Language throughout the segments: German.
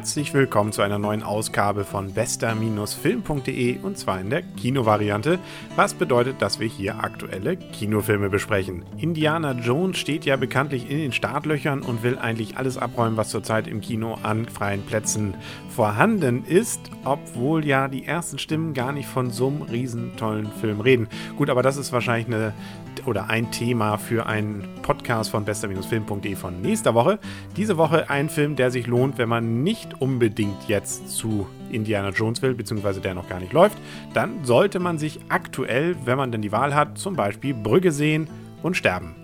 Herzlich willkommen zu einer neuen Ausgabe von bester-film.de und zwar in der Kinovariante, was bedeutet, dass wir hier aktuelle Kinofilme besprechen. Indiana Jones steht ja bekanntlich in den Startlöchern und will eigentlich alles abräumen, was zurzeit im Kino an freien Plätzen vorhanden ist, obwohl ja die ersten Stimmen gar nicht von so einem riesen tollen Film reden. Gut, aber das ist wahrscheinlich eine oder ein Thema für einen Podcast von bester-film.de von nächster Woche. Diese Woche ein Film, der sich lohnt, wenn man nicht unbedingt jetzt zu Indiana Jones will, beziehungsweise der noch gar nicht läuft, dann sollte man sich aktuell, wenn man denn die Wahl hat, zum Beispiel Brügge sehen und sterben.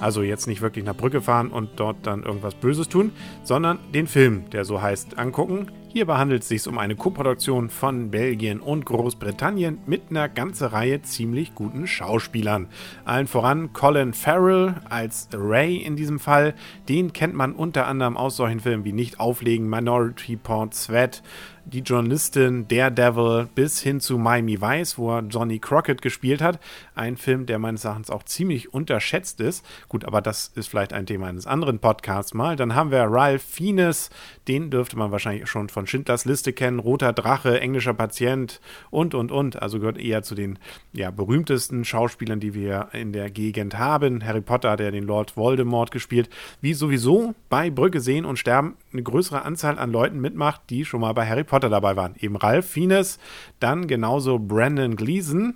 Also jetzt nicht wirklich nach Brücke fahren und dort dann irgendwas Böses tun, sondern den Film, der so heißt, angucken. Hierbei handelt es sich um eine Koproduktion von Belgien und Großbritannien mit einer ganzen Reihe ziemlich guten Schauspielern. Allen voran Colin Farrell als Ray in diesem Fall. Den kennt man unter anderem aus solchen Filmen wie Nicht auflegen, Minority Report, Sweat, die Journalistin Daredevil bis hin zu Miami Vice, wo er Johnny Crockett gespielt hat. Ein Film, der meines Erachtens auch ziemlich unterschätzt ist. Gut, aber das ist vielleicht ein Thema eines anderen Podcasts mal. Dann haben wir Ralph Fiennes, den dürfte man wahrscheinlich schon von Schindlers Liste kennen. Roter Drache, englischer Patient und, und, und. Also gehört eher zu den ja, berühmtesten Schauspielern, die wir in der Gegend haben. Harry Potter ja den Lord Voldemort gespielt. Wie sowieso bei Brücke sehen und sterben eine größere Anzahl an Leuten mitmacht, die schon mal bei Harry Potter dabei waren. Eben Ralph Fiennes, dann genauso Brandon Gleason,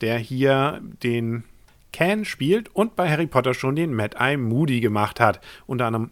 der hier den Can spielt und bei Harry Potter schon den Mad Eye Moody gemacht hat. Unter anderem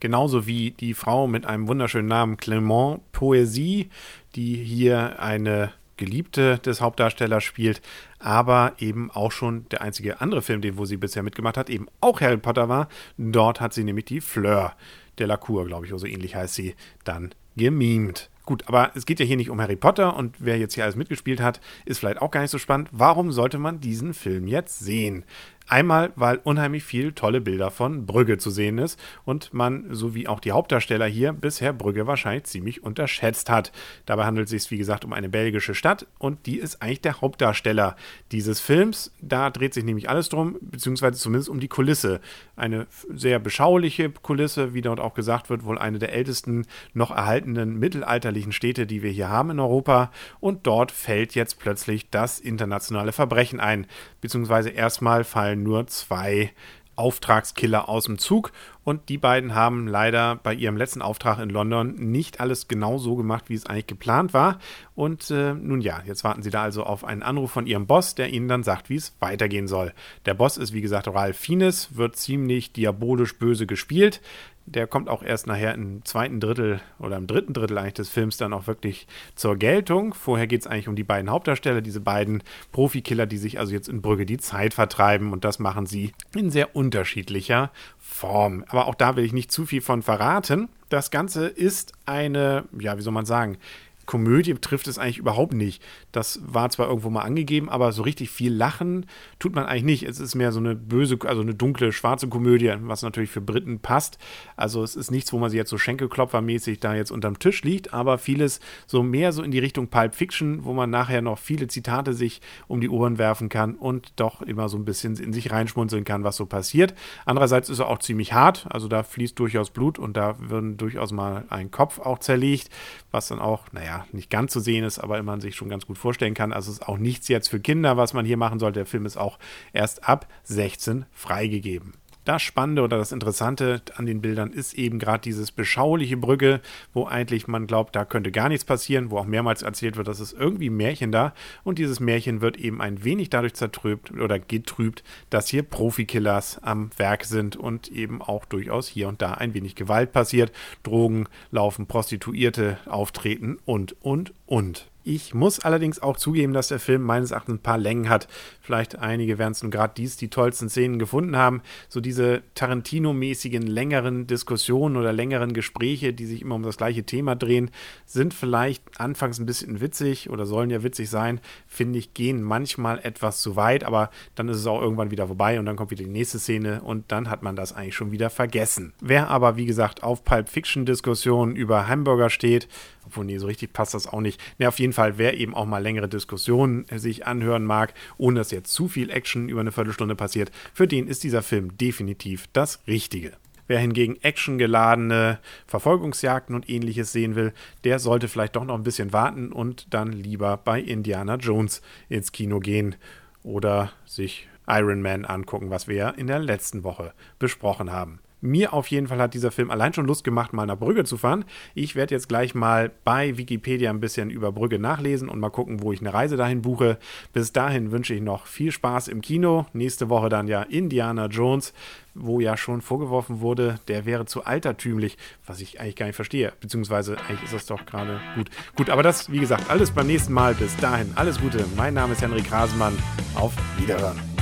genauso wie die Frau mit einem wunderschönen Namen Clement Poesie, die hier eine Geliebte des Hauptdarstellers spielt, aber eben auch schon der einzige andere Film, den wo sie bisher mitgemacht hat, eben auch Harry Potter war. Dort hat sie nämlich die Fleur de la Cour, glaube ich, oder so ähnlich heißt sie, dann gemimt. Gut, aber es geht ja hier nicht um Harry Potter und wer jetzt hier alles mitgespielt hat, ist vielleicht auch gar nicht so spannend. Warum sollte man diesen Film jetzt sehen? Einmal, weil unheimlich viel tolle Bilder von Brügge zu sehen ist und man, so wie auch die Hauptdarsteller hier, bisher Brügge wahrscheinlich ziemlich unterschätzt hat. Dabei handelt es sich, wie gesagt, um eine belgische Stadt und die ist eigentlich der Hauptdarsteller dieses Films. Da dreht sich nämlich alles drum, beziehungsweise zumindest um die Kulisse. Eine sehr beschauliche Kulisse, wie dort auch gesagt wird, wohl eine der ältesten noch erhaltenen mittelalterlichen Städte, die wir hier haben in Europa. Und dort fällt jetzt plötzlich das internationale Verbrechen ein, beziehungsweise erstmal fallen nur zwei Auftragskiller aus dem Zug und die beiden haben leider bei ihrem letzten Auftrag in London nicht alles genau so gemacht, wie es eigentlich geplant war. Und äh, nun ja, jetzt warten sie da also auf einen Anruf von ihrem Boss, der ihnen dann sagt, wie es weitergehen soll. Der Boss ist wie gesagt Ralph Fiennes, wird ziemlich diabolisch böse gespielt der kommt auch erst nachher im zweiten Drittel oder im dritten Drittel eigentlich des Films dann auch wirklich zur Geltung. Vorher geht es eigentlich um die beiden Hauptdarsteller, diese beiden Profikiller, die sich also jetzt in Brügge die Zeit vertreiben und das machen sie in sehr unterschiedlicher Form. Aber auch da will ich nicht zu viel von verraten. Das Ganze ist eine, ja, wie soll man sagen, Komödie trifft es eigentlich überhaupt nicht. Das war zwar irgendwo mal angegeben, aber so richtig viel Lachen tut man eigentlich nicht. Es ist mehr so eine böse, also eine dunkle, schwarze Komödie, was natürlich für Briten passt. Also es ist nichts, wo man sich jetzt so Schenkelklopfermäßig da jetzt unterm Tisch liegt, aber vieles so mehr so in die Richtung Pulp Fiction, wo man nachher noch viele Zitate sich um die Ohren werfen kann und doch immer so ein bisschen in sich reinschmunzeln kann, was so passiert. Andererseits ist er auch ziemlich hart, also da fließt durchaus Blut und da wird durchaus mal ein Kopf auch zerlegt, was dann auch, naja, nicht ganz zu sehen ist, aber man sich schon ganz gut vorstellen kann. Also es ist auch nichts jetzt für Kinder, was man hier machen sollte. Der Film ist auch erst ab 16 freigegeben. Das Spannende oder das Interessante an den Bildern ist eben gerade dieses beschauliche Brücke, wo eigentlich man glaubt, da könnte gar nichts passieren, wo auch mehrmals erzählt wird, dass es irgendwie Märchen da und dieses Märchen wird eben ein wenig dadurch zertrübt oder getrübt, dass hier Profikillers am Werk sind und eben auch durchaus hier und da ein wenig Gewalt passiert, Drogen laufen, Prostituierte auftreten und und und. Ich muss allerdings auch zugeben, dass der Film meines Erachtens ein paar Längen hat. Vielleicht einige werden es nun gerade dies die tollsten Szenen gefunden haben. So diese Tarantino-mäßigen längeren Diskussionen oder längeren Gespräche, die sich immer um das gleiche Thema drehen, sind vielleicht anfangs ein bisschen witzig oder sollen ja witzig sein. Finde ich, gehen manchmal etwas zu weit, aber dann ist es auch irgendwann wieder vorbei und dann kommt wieder die nächste Szene und dann hat man das eigentlich schon wieder vergessen. Wer aber, wie gesagt, auf Pulp Fiction-Diskussionen über Hamburger steht, obwohl, nee, so richtig passt das auch nicht. Ne, auf jeden Fall, wer eben auch mal längere Diskussionen sich anhören mag, ohne dass jetzt zu viel Action über eine Viertelstunde passiert, für den ist dieser Film definitiv das Richtige. Wer hingegen actiongeladene Verfolgungsjagden und ähnliches sehen will, der sollte vielleicht doch noch ein bisschen warten und dann lieber bei Indiana Jones ins Kino gehen oder sich Iron Man angucken, was wir ja in der letzten Woche besprochen haben. Mir auf jeden Fall hat dieser Film allein schon Lust gemacht, mal nach Brügge zu fahren. Ich werde jetzt gleich mal bei Wikipedia ein bisschen über Brügge nachlesen und mal gucken, wo ich eine Reise dahin buche. Bis dahin wünsche ich noch viel Spaß im Kino. Nächste Woche dann ja Indiana Jones, wo ja schon vorgeworfen wurde, der wäre zu altertümlich, was ich eigentlich gar nicht verstehe. Beziehungsweise eigentlich ist das doch gerade gut. Gut, aber das, wie gesagt, alles beim nächsten Mal. Bis dahin, alles Gute. Mein Name ist Henrik Rasemann. Auf Wiederhören.